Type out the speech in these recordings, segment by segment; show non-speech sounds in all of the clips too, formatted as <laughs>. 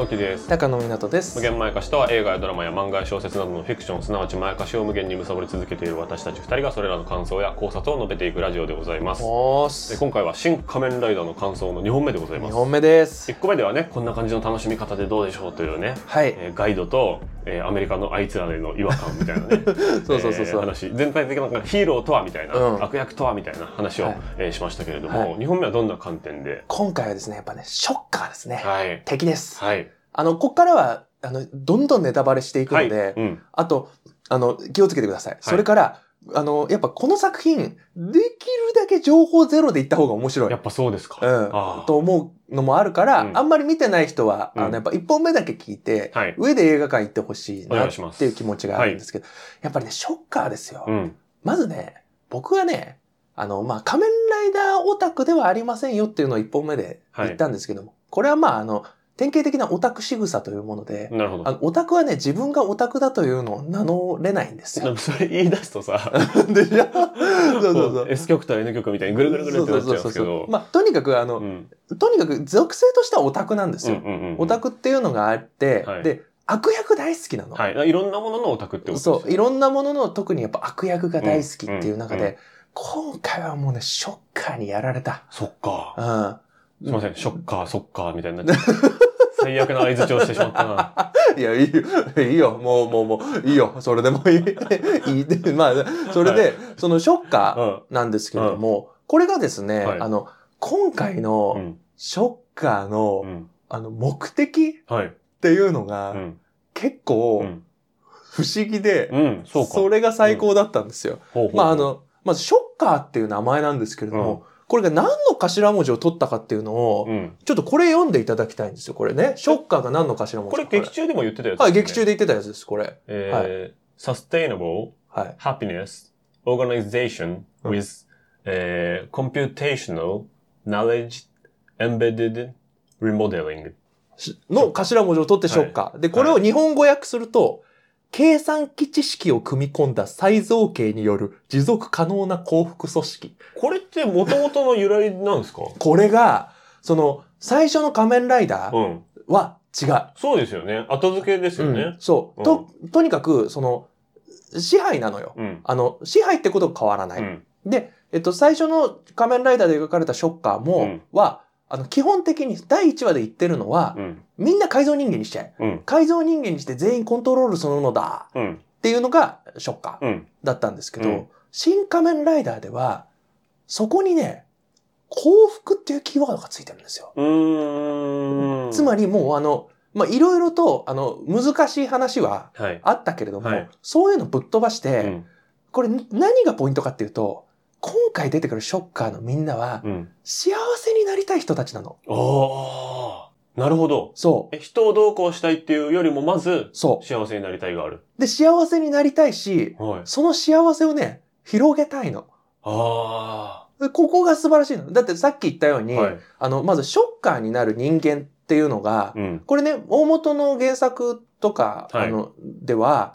大です。高野湊です。無限まやかしとは映画やドラマや漫画や小説などのフィクションすなわちまやかしを無限に貪り続けている私たち2人がそれらの感想や考察を述べていくラジオでございます。です。今回は新仮面ライダーの感想の2本目でございます。2本目です。1個目ではねこんな感じの楽しみ方でどうでしょうというね、はい。えーガイドと、えーアメリカのあいつらへの違和感みたいなね <laughs> そうそうそうそう。えー話。全体的ななんかヒーローとはみたいな、うん。悪役とはみたいな話を、はい。えーしましたけれども、はい。2本目はどんな観点で？今回はですね、やっぱね、ショッカーですね。はい。敵です。はいあの、こっからは、あの、どんどんネタバレしていくので、うん。あと、あの、気をつけてください。それから、あの、やっぱこの作品、できるだけ情報ゼロでいった方が面白い。や。っぱそうですか、うん。と思うのもあるから、うん。あんまり見てない人は、あうん。の、やっぱ一本目だけ聞いて、はい。上で映画館行ってほしいなっていう気持ちがあるんですけど、やっぱりね、ショッカーですよ。うん。まずね、僕はね、あの、まあ、仮面ライダーオタクではありませんよっていうのを一本目で言ったんですけども、これはまあ、あの、典型的なオタク仕草というもので、なるほどあの、オタクはね、自分がオタクだというのを名乗れないんですよ。それ言い出すとさ、<laughs> でしょそうそうそう。S 曲と N 曲みたいにぐるぐるぐるってなっちゃうんですけど。まあ、とにかく、あの、うんとにかく属性としてはオタクなんですよ。うんうんうんオタクっていうのがあって、はいで、悪役大好きなの。はい。いろんなもののオタクってことですよそう、いろんなものの特にやっぱ悪役が大好きっていう中で、うんうん今回はもうね、ショッカーにやられた。そっか。うん。すいません。ショッカー、そっか、みたいになっちゃって。<laughs> 最悪な合図をしてしまったな。<laughs> いや、いいよ、いいよ、もう、もう、もう、いいよ、それでもいい。<laughs> いいで、<laughs> まあ、それで、そのショッカうん。ーなんですけれども、これがですね、はいあの、今回うのん。ショッカーの、うん。あの、目的っはい。ていうのが、うん。結う構、ん。不思議で、うん。そ。れが最高だったんですよ。まあ、あ、の、まず、ショッカーっていう名前なんですけれども、これが何の頭文字を取ったかっていうのを、うん。ちょっとこれ読んでいただきたいんですよ、これね。ショッカーが何の頭文字か。これ劇中でも言ってたやつはい、劇中で。で言ってたやつです、これ。えー、sustainable はい。happiness organization うん with、えー computational knowledge embedded remodeling しの頭文字を取ってショッカー。で、これを日本語訳すると、計算機知識を組み込んだ再造形による持続可能な幸福組織。これって元々の由来なんですか？これが、その、最初の仮面ライダーうん。は違う。そうですよね。後付けですようんね。そう。と、とにかく、その、支配なのよ。うん。あの、支配ってことが変わらない。うん。で、えっと、最初の仮面ライダーで描かれたショッカーも、うんは、あの、基本的に第1話で言ってるのは、うん。みんな改造人間にしちゃえ。うん。改造人間にして全員コントロールするのだ。うん。っていうのがショッカーうん。だったんですけど、うん新仮面ライダーでは、そこにね、幸福っていうキーワードがついてるんですよ。つまりもうあの、まあ、いろいろと、あの、難しい話ははい。あったけれども、はいそういうのぶっ飛ばして、うん。これ何がポイントかっていうと、今回出てくるショッカーのみんなは、うん。幸せになりたい人たちなの。ああ。なるほど。そう。え人をどうこうしたいっていうよりも、まず、そ幸せになりたいがある。う。で、幸せになりたいし、はい。その幸せをね、広げたいの。あでここが素晴らしいの。だってさっき言ったようあ。に、はい。あの、まずショッカーになる人間っていうのが、うん。これね、大元の原作とか、はいあの、では、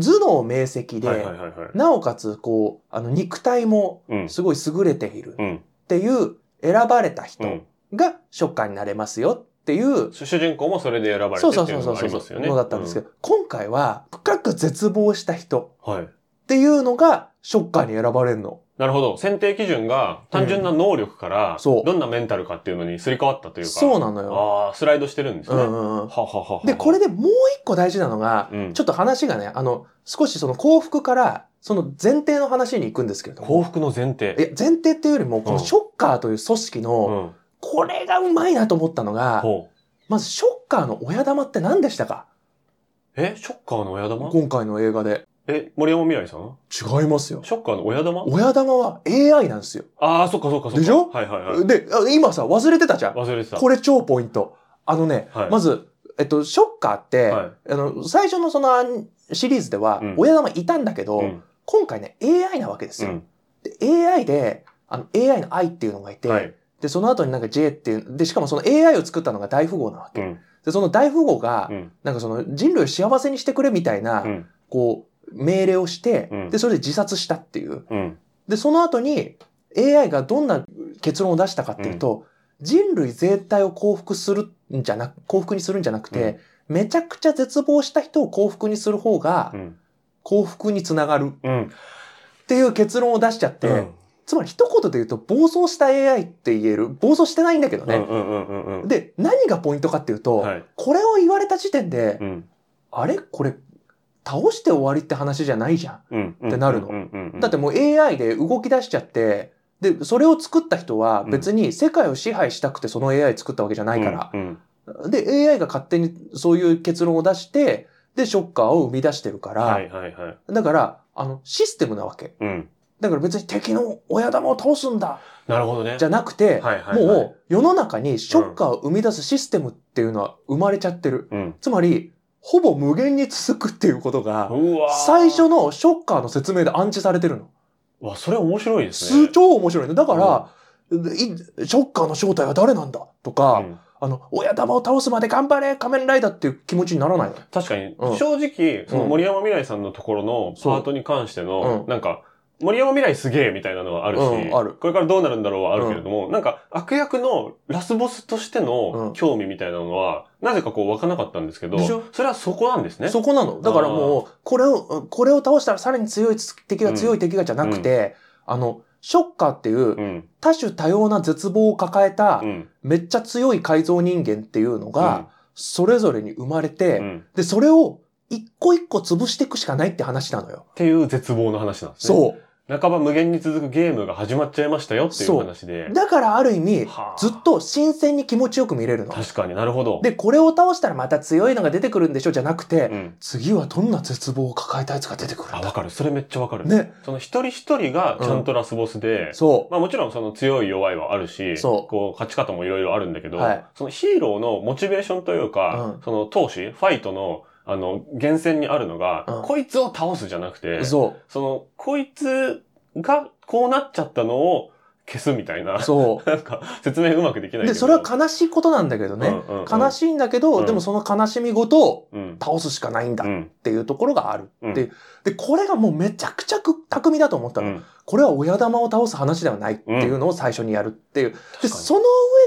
頭脳明晰で、はいはいはいはい。なおかつ、こう、あの、肉体もうん。すごい優れているっうん。ていう選ばれた人うん。がショッカーになれますよっていう、主人公もそれで選ばれてそうっていううのそそうそうがありますよね。のだったんですけど、今回は深く絶望した人。っていうのがショッカーに選ばれるの。なるほど。選定基準が単純な能力から、そうどんなメンタルかっていうのにすり替わったというか。そうなのよ。ああ、スライドしてるんですね。うんうんうん。はははは。で、これでもう一個大事なのが、うん、ちょっと話がね、あの、少しその幸福から、その前提の話に行くんですけれども。幸福の前提。いや、前提っていうよりも、こうんのショッカーという組織うの、ん。これがうまいなと思ったのが、ほう。まずショッカーの親玉って何でしたか？え、ショッカーの親玉？今回の映画で。え、森山未来さん？違いますよ。ショッカーの親玉？親玉は AI なんですよ。ああ、そっかそっかそっか。でしょ？はいはいはい。で、あ今さ、忘れてたじゃん。忘れてた。これ超ポイント。あのね、はいまず、えっと、ショッカーって、はいあの、最初のそのシリーズではうん、親玉いたんだけど、うん。今回ね、AI なわけですよ。うん。で AI で、あの、AI の愛っていうのがいて、はい。で、その後になんか J っていう、で、しかもその AI を作ったのが大富豪なわけ。うん。で、その大富豪がう、ん。なんかその人類を幸せにしてくれみたいな、うん。こう、命令をしてうん、で、それで自殺したっていう。うん。で、その後に AI がどんな結論を出したかっていうと、人類全体を幸福するんじゃなく、幸福にするんじゃなくて、めちゃくちゃ絶望した人を幸福にする方がうん。幸福につながるうん。っていう結論を出しちゃって、うんつまり一言で言うと暴走した AI って言える。暴走してないんだけどね。で、何がポイントかっていうと、はい。これを言われた時点で、うん。あれ？これ、倒して終わりって話じゃないじゃん。うん。ってなるのうんうんうん。だってもう AI で動き出しちゃって、で、それを作った人は別に世界を支配したくてその AI 作ったわけじゃないから。うん。で、AI が勝手にそういう結論を出して、で、ショッカーを生み出してるから、はいはいはい。だから、あの、システムなわけ。うん。だから別に敵の親玉を倒すんだ、なるほどね。じゃなくて、もう世の中にショッカーを生み出すシステムっていうのは生まれちゃってる。うん。つまり、ほぼ無限に続くっていうことが、最初のショッカーの説明で暗示されてるの。わ、それ面白いですね。超面白いね。だから、いショッカーの正体は誰なんだとか、うんあの、親玉を倒すまで頑張れ仮面ライダーっていう気持ちにならないの。確かに、うん正直、その森山未来さんのところのパートに関しての、うんなんか、森山未来すげえみたいなのはあるし、うんあるこれからどうなるんだろうはあるけれども、なんか悪役のラスボスとしてうのん興味みたいなのは、なぜかこう湧かなかったんですけどでしょ、それはそこなんですね。そこなの。だからもう、これを、これを倒したらさらに強い敵が強い敵がじゃなくて、あの、ショッカーっていううん。多種多様な絶望を抱えたう、ん。めっちゃ強い改造人間っていうのが、それぞれに生まれて、うん。っで、それを一個一個潰していくしかないって話なのよ。ていう絶望の話なんですね。そう。半ば無限に続くゲームが始まっちゃいましたよっていう話で。だからある意味はあ、ずっと新鮮に気持ちよく見れるの。確かになるほど。で、これを倒したらまた強いのが出てくるんでしょ？じゃなくて、うん。次はどんな絶望を抱えたやつが出てくるんあ、だわかる。それめっちゃわかる。ね。その一人一人がちゃんとラスボスで、そまあもちろんその強い弱いはあるし、そうこう勝ち方もいろいろあるんだけど、はいそのヒーローのモチベーションというか、うんその闘志、ファイトの、あの、源泉にあるのが、うんこいつを倒すじゃなくて、う。そその、こいつがこうなっちゃったのを消すみたいなう。<laughs> そなんか説明うまくできなう。いけど。で、それは悲しいことなんだけどね。うんうんうん悲しいんだけど、うんでもその悲しみごとうん。倒すしかないんだっうん。ていうところがある。うんで、で、これがもうめちゃくちゃく巧みだと思ったの。うんこれは親玉を倒す話ではないっていうのを最初にやるっていう。で、その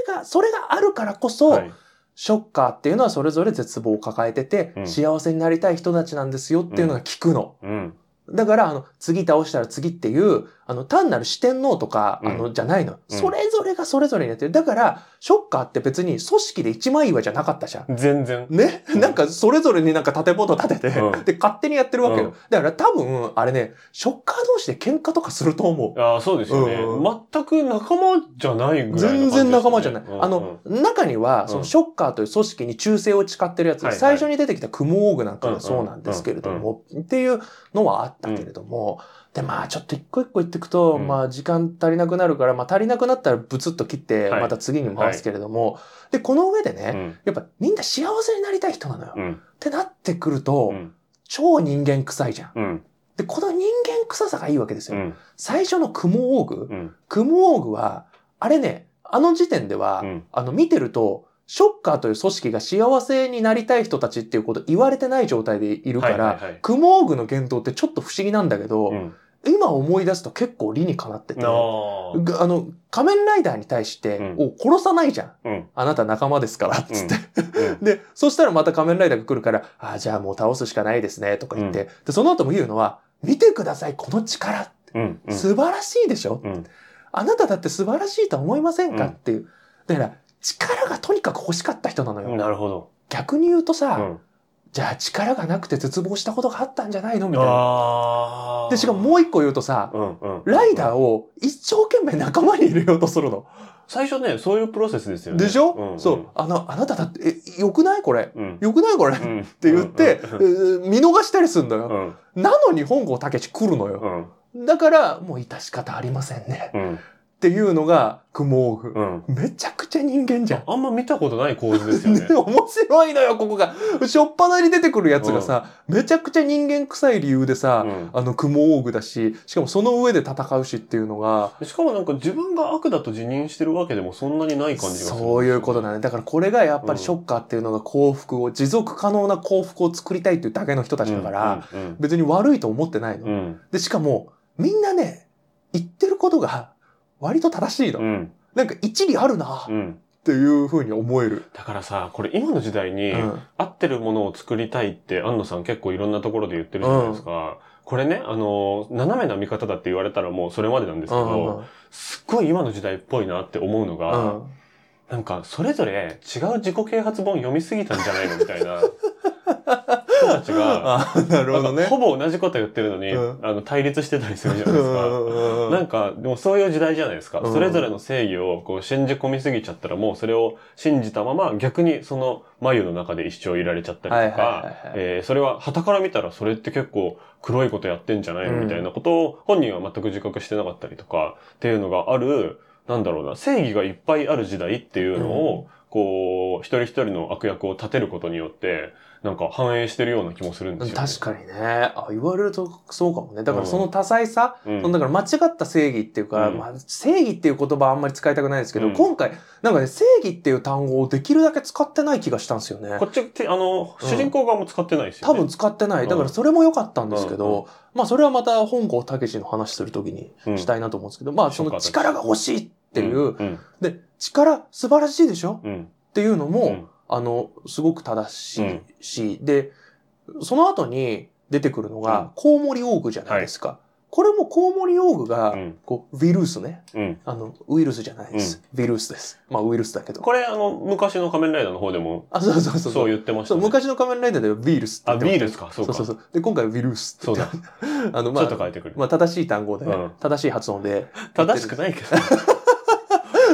上が、それがあるからこそ、はいショッカーっていうのはそれぞれ絶望を抱えてて、うん幸せになりたい人たちなんですよっていうのが聞くの。うん。だから、あの、次倒したら次っていう、あの、単なる四天王とか、うんあの、じゃないの。うんそれぞれがそれぞれにやってる。だから、ショッカーって別に組織で一枚岩じゃなかったじゃん。全然。ね、うんなんかそれぞれになんか建物建てて、うんで、勝手にやってるわけよ。うんだから多分、あれね、ショッカー同士で喧嘩とかすると思う。ああ、そうですよね、うん全く仲間じゃないぐらいの感じですね、全然仲間じゃない。うんあの、中には、そのショッカーという組織に忠誠を誓ってるやつ、はいはい最初に出てきたクモーグなんかがそうなんですけれども、っていうのはあったけれども、で、まあちょっと一個一個言っていくと、うんまあ時間足りなくなるから、まあ足りなくなったらブツッと切って、はいまた次に回すけれども、で、この上でね、うん。やっぱみんな幸せになりたい人なのよ。うん。ってなってくると、うん。超人間臭いじゃん。うん。で、この人間臭さがいいわけですよ。うん。最初のクモオーグ、うん。クモオーグは、あれね、あの時点では、うんあの見てると、ショッカーという組織が幸せになりたい人たちっていうこと言われてない状態でいるから、クモオーグの言動ってちょっと不思議なんだけど、うん。今思い出すと結構理にかなってて、なああ。の、仮面ライダーに対して、うんお殺さないじゃん。うん。あなた仲間ですから、つって。うん。<laughs> で、そしたらまた仮面ライダーが来るから、ああ、じゃあもう倒すしかないですね、とか言って、で、その後も言うのは、見てください、この力。うん。うん。素晴らしいでしょ、うん。あなただって素晴らしいとは思いませんか、うんっていう。だから、力がとにかく欲しかった人なのよ。なるほど。逆に言うとさ、うん。じゃあ力がなくて絶望したことがあったんじゃないのみたいな。で、しかももう一個言うとさ、うんうん。ライダーを一生懸命仲間に入れようとするの。最初ね、そういうプロセスですよね。でしょ、うんうんそう。あの、あなただって、え、よくない？これ。うん。よくない？これ、っうん。て言って、うんえー見逃したりするのよ。うん。なのに本郷武史来るのよ。うん。だから、もう致し方ありませんね。うん。っていうのがクモーグ。うん。めちゃくちゃ人間じゃん。あんま見たことない構図ですよね。ね、<laughs> 面白いのよ、ここが。しょっぱなに出てくるやつがさ、めちゃくちゃ人間臭い理由でさ、うんあの、クモオーグだし、しかもその上で戦うしっていうのが、しかもなんか自分が悪だと自認してるわけでもそんなにない感じがする。そういうことだね。だからこれがやっぱりショッカーっていうのが幸福を、持続可能な幸福を作りたいっていうだけの人たちだから、うん別に悪いと思ってないの。うんうんで、しかも、みんなね、言ってることが割と正しいの。うん。なんか一理あるな。っうん。ていうふうに思える。だからさ、これ今の時代にうん。合ってるものを作りたいって安野さん結構いろんなところで言ってるじゃないですか。これね、あの、斜めな見方だって言われたらもうそれまでなんですけうん。ど、すっごい今の時代っぽいなって思うのうが、ん。なんかそれぞれ違う自己啓発本読みすぎたんじゃないのみたいな人たちが、あなるほどね。ほぼ同じこと言ってるのに、うんあの対立してたりするじゃないですか。なんか、でもそういう時代じゃないですか。うんそれぞれの正義をこう信じ込みすぎちゃったらもうそれを信じたまま逆にその眉の中で一生いられちゃったりとかはい、えーそれは旗から見たらそれって結構黒いことやってんじゃないのうんみたいなことを本人は全く自覚してなかったりとかっていうのがある、なんだろうな、正義がいっぱいある時代っていうのを、こう、一人一人の悪役を立てることによって、なんか反映してるような気もするんですよ、ね。確かにね。あ、言われるとそうかもね。だからうんその多彩さ、うんそのだから間違った正義っていうか、うんまあ、正義っていう言葉はあんまり使いたくないですけど、うん今回、なんかね、正義っていう単語をできるだけ使ってない気がしたんですよねこ。っちあの、主人公側も使ってないですよね。多分使ってない。だからそれも良かったんですけど、まあそれはまた本郷武史の話するときにうんしたいなと思うんですけど、まあその力が欲しいっていう、うん。で、力素晴らしいでしょ？うん。っていうのも、うんあの、すごく正しいし、で、その後に出てくるのうんが、コウモリオーグじゃないですか。これもコウモリオーグが、うんこう、ウイルスね。うん。あの、ウイルスじゃないです。ウイルスです。まあ、ウイルスだけど。これ、あの、昔の仮面ライダーの方でも、あ、そうそうそう。そう言ってましたね。昔の仮面ライダーではウイルスってってましたビールですかそうか。そうそうそう。で、今回はウイルスってそうだ。<laughs> あの、ちまあ、ょっと変えてくる。まあ、正しい単語で、うん正しい発音で。正しくないけど。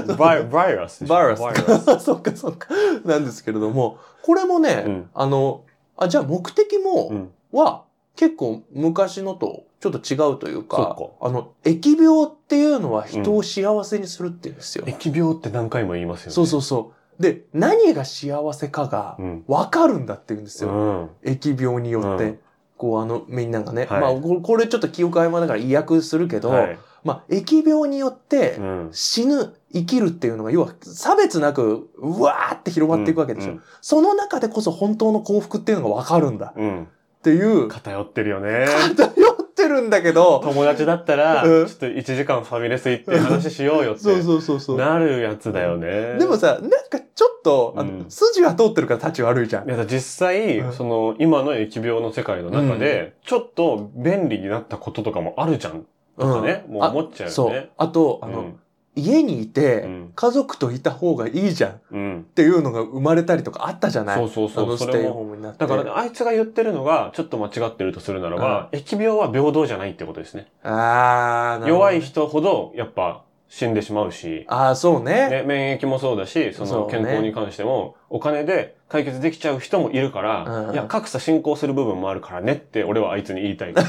<laughs> バイバイラス。バイラス。<laughs> そっかそっか。なんですけれども、これもね、うんあの、あ、じゃあ目的も、うん。は結構昔のとちょっと違うというか、そあの、疫病っていうのは人を幸せにするって言うんですよ。疫病って何回も言いますよね。そうそうそう。で、何が幸せかがうん。分かるんだって言うんですよ。うん。疫病によって。うんこう、あの、みんながね。はいまあ、ここれちょっと記憶曖昧だから意訳するけど、はい。まあ、疫病によってうん。死ぬ、生きるっていうのが、要は差別なく、うわーって広がっていくわけでしょ。その中でこそ本当の幸福っていうのが分かるんだうん。うん。っていう、偏ってるよね。偏ってるんだけど、友達だったら、ちうんょっと1時間ファミレス行って話しようよって。そうそうそうそう。なるやつだよね。でもさ、なんかちょっと、あのうん筋は通ってるから立ち悪いじゃん。いや実際、うんその、今の疫病の世界の中で、ちょっと便利になったこととかもあるじゃん。とかね、もう思っちゃうそうよね。。あと、あの、うん家にいて、うん家族といた方がいいじゃんっうん。ていうのが生まれたりとかあったじゃない？そうそうそうあのステイそれもホームになって。だからね、あいつが言ってるのが、ちょっと間違ってるとするならば、疫病は平等じゃないってことですね。あー、なるほど弱い人ほど、やっぱ、死んでしまうし、あー、そうね。ね、免疫もそうだし、そのそうね健康に関しても、お金で解決できちゃう人もいるから、うんいや、格差進行する部分もあるからねって、俺はあいつに言いたい。<laughs>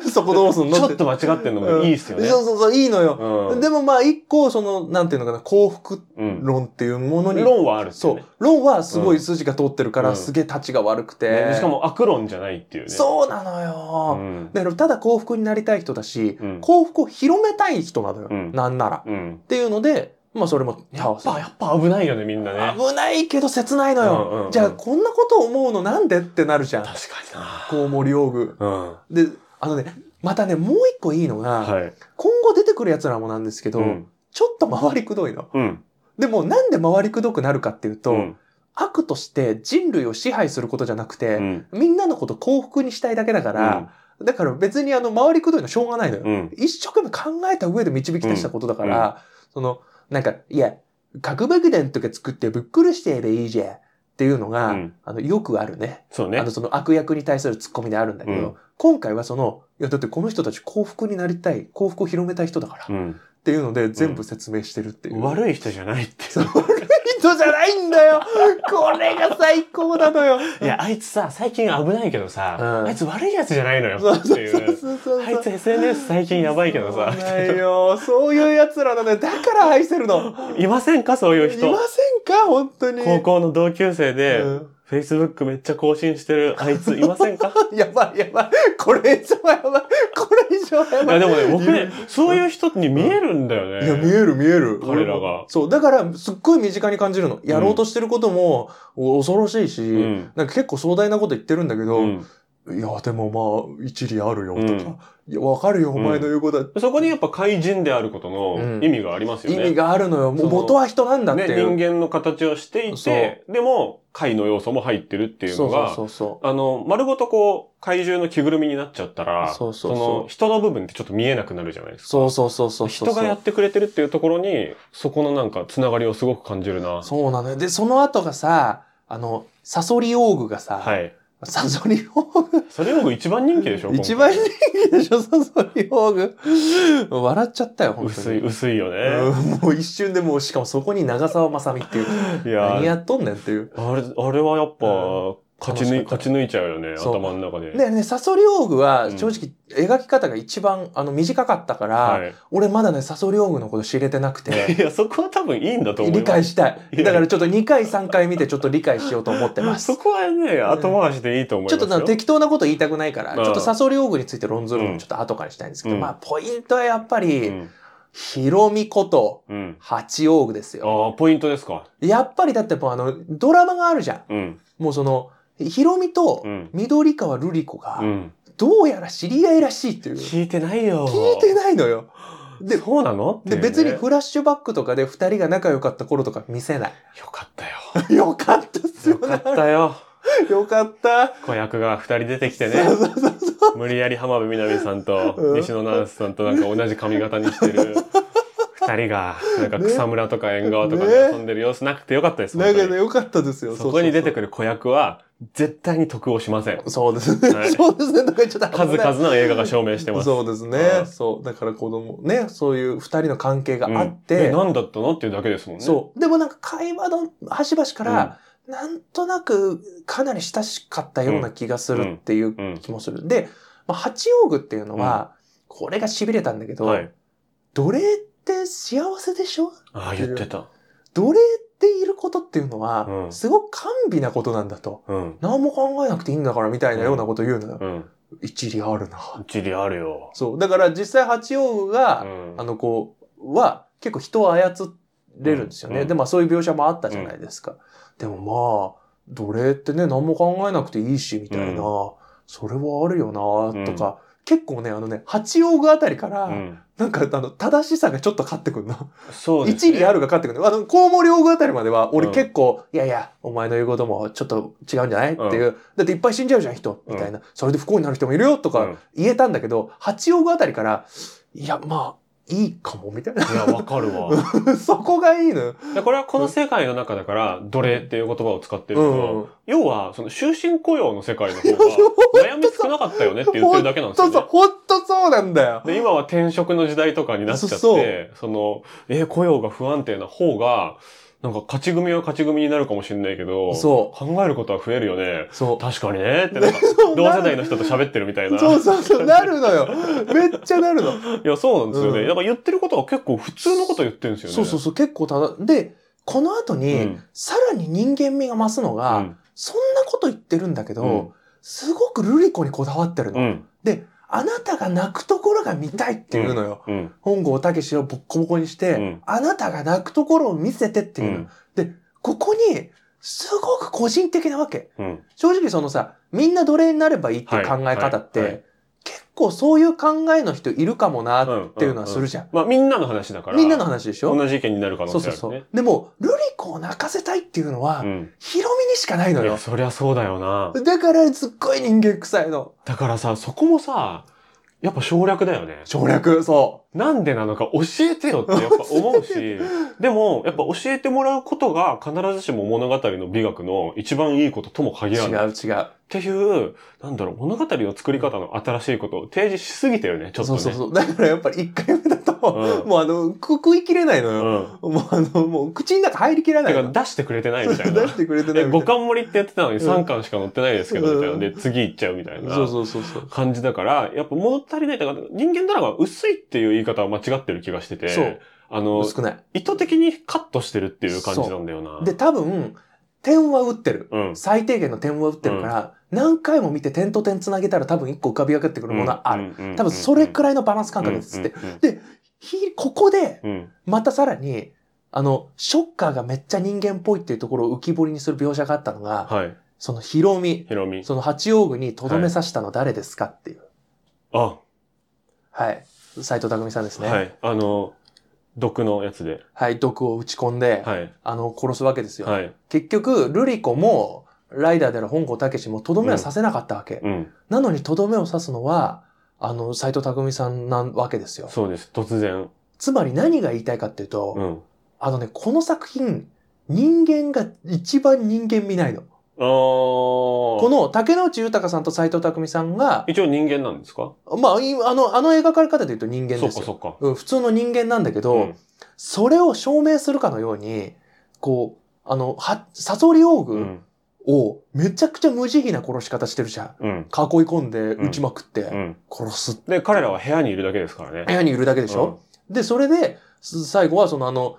<laughs> そこどうすんのちょっと間違ってんのもいいっすよね。そうそうそう、いいのよ。うんでもまあ一個、その、なんていうのかな、幸福うん。論っていうものに、論はあるそう。論はすごい筋が通ってるから、うんすげえ立ちが悪くて。ねしかも悪論じゃないっていうね。そうなのうよ。ん。だからただ幸福になりたい人だし、うん幸福を広めたい人なのよ。うんなんなら。っうん。ていうので、まあそれもやっぱ、やっぱ危ないよね、みんなね。危ないけど切ないのよ。じゃあこんなこと思うのなんでってなるじゃん。確かにな。コウモリオーグ。うん。で、あのね、またね、もう一個いいのが、はい。今後出てくる奴らもなんですけど、うん。ちょっと回りくどいの。うん。でもなんで回りくどくなるかっていうと、うん悪として人類を支配することじゃなくて、うん。みんなのこと幸福にしたいだけだから、だから別にあの回りくどいのしょうがないのよ。うん。一生懸命考えた上で導き出したことだから、その、なんか、いや、核爆弾とか作ってぶっ殺してやればいいじゃんっていうのが、うん。あの、よくあるね。そうね。あの、。その悪役に対するツッコミであるんだけど、うん。今回はその、いや、だってこの人たち幸福になりたい、幸福を広めたい人だから、っうん。ていうので全部説明してるっていう。悪い人じゃないって。そう悪い人じゃないんだよ。これが最高なのよ。いや、あいつさ、最近危ないけどさ、うん。あいつ悪いやつじゃないのよそうってそうそうあいつ SNS 最近やばいけどさ、ないよ。そういう奴らなのよ。だから愛せるの。いませんかそういう人。いま。せんか本当に。高校の同級生で、うん。Facebook めっちゃ更新してるあいついませんか？<laughs> やばいやばい。これ以上やばい。これ以上やばい。いやでもね、僕ね、そういう人に見えるんだよね。いや、見える見える。彼らが。そう。だから、すっごい身近に感じるの。やろうとしてることも、お恐ろしいし、ん。なんか結構壮大なこと言ってるんだけど、うん。いや、でもまあ、一理あるよとか、うんいや、わかるよ、お前の言うことは。そこにやっぱ怪人であることのうん意味がありますよね。意味があるのよ。もそうの元は人なんだってね、いう。人間の形をしていて、でも怪の要素も入ってるっていうそうのが、そうそあの、丸ごとこう、怪獣の着ぐるみになっちゃったら、そうそうそうの人の部分ってちょっと見えなくなるじゃないですう。か。そうそうそうそうそう。人がやってくれてるっていうところに、そこのなんかつながりをすごく感じるな。そうなのよ。で、その後がさ、あの、サソリオーグがさ、はい。サソリオーグそれ僕一番人気でしょ一番今人気でしょ、サソリオーグ。笑っちゃったよ、回本当に。薄い、薄いよね。うんもう一瞬でもう、しかもそこに長澤まさみっていう、いや何やっとんねんっていう。あれ、あれはやっぱ、うん勝ち抜勝ち抜いちゃうよね、頭の中で。でね、サソリオーグはうん正直描き方が一番あの短かったから、はい。俺まだね、サソリオーグのこと知れてなくて、<laughs> いや、そこは多分いいんだと思います。理解したい。だからちょっと2回3回見てちょっと理解しようと思ってます。<laughs> そこはね、後回しでいいと思いますよ。ちょっとな適当なこと言いたくないから、うんちょっとサソリオーグについて論ずるうんのちょっと後からしたいんですけど、うんまあポイントはやっぱり、うん。ヒロミことうん。八オーグですよ。ああ、ポイントですか。やっぱりだってもうあの、ドラマがあるじゃん。うん。もうその、ヒロミとうん。緑川瑠璃子がう、ん。どうやら知り合いらしいっていう。聞いてないよ。聞いてないのよ。でそうなの？で、別によフラッシュバックとかで二人が仲良かった頃とか見せない。かったよ。<laughs> よかったっすよよかったよ。よかった。子役が二人出てきてね。そうそうそうそう。無理やり浜辺美波さんとうん西野七瀬さんとなんか同じ髪型にしてる二人がなんか草むらとか縁側とかで遊んでる様子なくてよかったです。だけ本当にどよかったですよ。そこに出てる。くる子役は絶対に得をしません。そうですね。はい <laughs> そうですね。だからちょっと数々の映画が証明してます。そうですねう。んそう。だから子供、ね、そういう二人の関係がうんあって、え何だったの？っていうだけですもんね。そう。でもなんか会話の端々から、なんとなくかなり親しかったような気がするっていううん。気もする。で、まあ、八王具っていうのは、これが痺れたんだけど、はい。奴隷って幸せでしょ？ああ、言ってた。奴隷っていることっていうのは、うんすごく甘美なことなんだと。うん。何も考えなくていいんだからみたいなようなこと言うのよ。うん。一理あるな。一理あるよ。そう。だから実際八王具が、うんあの子は結構人を操れるんですよね。うんで、まあそういう描写もあったじゃないですか。でもまあ、奴隷ってね、何も考えなくていいし、みたいな、うんそれはあるよな、とか、結構ね、あのね、八王具あたりから、うん。なんかあの、正しさがちょっと勝ってくるの。そうです、ね。一理あるが勝ってくるの。あの、コウモリ王具あたりまでは、俺うん結構、いやいや、お前の言うこともちょっと違うんじゃない？っていう。だっていっぱい死んじゃうじゃん、人。みたいな。それで不幸になる人もいるよ、とかうん言えたんだけど、八王具あたりから、いや、まあ、いいかも、みたいな。いや、わかるわ。<laughs> そこがいいの？これはこの世界の中だから、奴隷っていう言葉を使ってるけど、うん要は、その終身雇用の世界の方が、<laughs> 悩み少なかったよねって言ってるだけなんですよ、ね。そうそう、ほんとそうなんだよ。で、今は転職の時代とかになっちゃって、その、えー雇用が不安定な方が、なんか勝ち組は勝ち組になるかもしれないけど、そ考えることは増えるよね。そう。確かにね <laughs> って、なんか、同世代の人と喋ってるみたいな。そうそうそう、なるのよ。めっちゃなるの。<laughs> いや、そうなんですよね。うんだから言ってることは結構普通のこと言ってるんですよね。そうそうそう、結構ただ、で、この後に、うんさらに人間味が増すのが、うんそんなこと言ってるんだけど、うんすごくルリコにこだわってるの。うん。で、あなたが泣くところが見たいっていうのよ。うん。本郷武史をボッコボコにして、うんあなたが泣くところを見せてっていうの。うん。ここに、すごく個人的なわけ。うん。正直そのさ、みんな奴隷になればいいっていう考え方って、はいはい構そういう考えの人いるかもなっていうのはするじゃん。まあ、みんなの話だから。みんなの話でしょ？同じ意見になる可能そうそう性あるね。そう。でも、ルリコを泣かせたいっていうのは、うん。ヒロミにしかないのよいや、。そりゃそうだよな。だからすっごい人間臭いの。だからさ、そこもさ、やっぱ省略だよね。省略、そなんでなのか教えてよってやっぱ思うし、<laughs> でも、やっぱ教えてもらうことが必ずしも物語の美学の一番いいことともう。限らない。っ違う違う。ていう、なんだろう、物語の作り方の新しいことを提示しすぎてるね、ちょっとね。そうそうそう。だからやっぱり1回目だと、うんもうあの、く食いきれないのよ。うん。もうあの、もう口の中入りきらないての。か出してくれてないみたいな。出してくれてないえ、5みたいな。巻盛りってやってたのに3巻しか載ってないですけど、みたいな。うんで、次行っちゃうみたいなそうそうそうそう。感じだから、やっぱ物足りない。だから人間ドラマは薄いっていう言い方は間違ってる気がしてて、そうあの、少ない。意図的にカットしてるっていう感じなんだよな。で、多分、点は打ってる。うん。最低限の点は打ってるから、何回も見て点と点つなげたら多分一個浮かび上がってくるものはある。る多分それくらいのバランス感覚ですって。うんで、ひここで、またさらに、あの、ショッカーがめっちゃ人間っぽいっていうところを浮き彫りにする描写があったのが、はい。そのヒロミ、ヒロミ。その八王具にとどめ刺したの誰ですかっていう。あ、はい。斎藤匠さんですね。はい。はい。あの、毒のやつで。毒を打ち込んで、はい。あの、殺すわけですよ。はい。結局、ルリコも、ライダーである本郷武もとどめはさせなかったわけ。うん。なのにとどめを刺すのは、あの、斎藤匠さんなわけですよ。そうです。突然。つまり何が言いたいかっていうと、うん。あのね、この作品、人間が一番人間見ないの。この竹野内豊さんと斎藤匠さんが、一応人間なんですか？まあ、いあの、あの描かれ方で言うと人間そっですよ。かそっか。うん、普通の人間なんだけど、うんそれを証明するかのように、こう、あの、は、サソリオー。をめちゃくちゃ無慈悲な殺し方してるじゃん。うん。囲い込んで撃ちまくってうん。殺す。で、彼らは部屋にいるだけですからね。部屋にいるだけでしょ、で、それで、す最後はそのあの、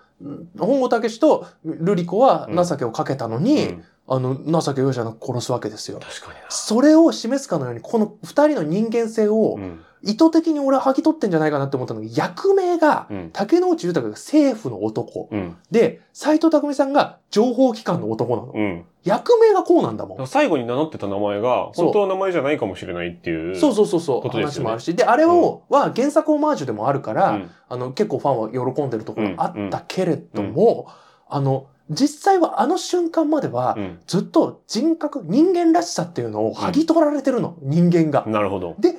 本郷武とルリ子は情けをかけたのうんに、うんあの、情け容赦なく殺すわけですよ。確かにな。それを示すかのように、この二人の人間性をうん。意図的に俺は剥ぎ取ってんじゃないかなって思ったのが、役名が、うん。竹野内豊が政府の男。うん。で、斎藤匠さんが情報機関の男なの。うん。役名がこうなんだもん。最後に名乗ってた名前が、本当の名前じゃないかもしれないっていう。そうそうそうそう、話もあるし。で、あれを、は原作オマージュでもあるから、うんあの、結構ファンは喜んでるところがあったけれども、あの、実際はあの瞬間までは、うん。ずっと人格、人間らしさっていうのを剥ぎ取られてるの、人間が。なるほど。で、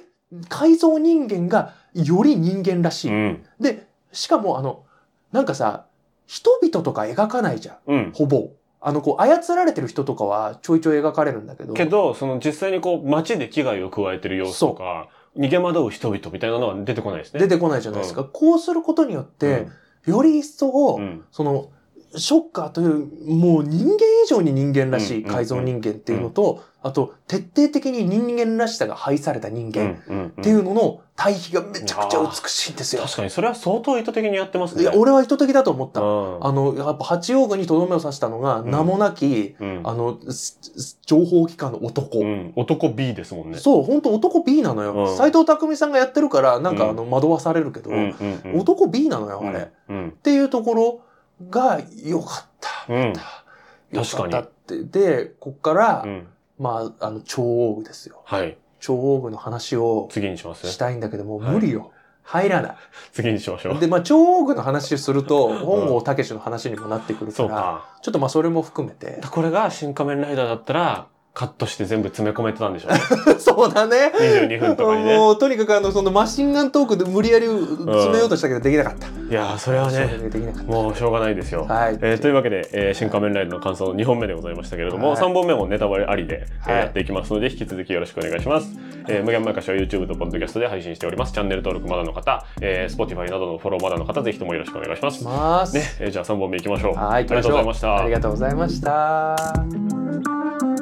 改造人間がより人間らしい。うん。で、しかもあの、なんかさ、人々とか描かないじゃん。うん。ほぼ。あの、こう、操られてる人とかはちょいちょい描かれるんだけど。けど、その実際にこう街で危害を加えてる様子とか、逃げ惑う人々みたいなのは出てこないですね。出てこないじゃないですか。こうすることによって、より一層、うん、うん。その、ショッカーという、もう人間以上に人間らしいうん改造人間っていうのと、あと、徹底的に人間らしさが配された人間うん。っていうのの対比がめちゃくちゃ美しいんですよ。確かに、それは相当意図的にやってますね。いや、俺は意図的だと思った。うんあの、やっぱ八王子にとどめを刺したのが、うん名もなき、うん。あの、情報機関の男。うん。男 B ですもんね。そう、本当男 B なのよ。うん斎藤匠さんがやってるから、なんかうんあの、惑わされるけど。男 B なのよ、あれ。っうん。ていうところが良かった。うん。良確かったって。で、こっから、うん。まあ、あの、超大具ですよ。はい。超大具の話を次にします？したいんだけども、はい無理よ。入らな次にしましょい。う。で、まあ、超大具の話すると、本郷武の話にもなってくるから、そうか。ちょっとまあ、それも含めて。これが新仮面ライダーだったら、カットして全部詰め込めてたんでしょうね。<laughs> そうだね。22分とかにね。もう、とにかくあの、そのマシンガントークで無理やり詰めようとしたけど、できなかった。いやー、それはね、もうしょうがないですよ。た。はい。えーというわけで、えー新仮面ライダーの感想の2本目でございましたけれども、はい3本目もネタバレありで、えーはいやっていきますので、引き続きよろしくお願いします。えー無限まかしは YouTube と Podcast で配信しております。チャンネル登録まだの方、えー Spotify などのフォローまだの方、ぜひともよろしくお願いします。ます。ね、えーじゃあ3本目いきましょう。はい、ありがとうございました。ありがとうございました。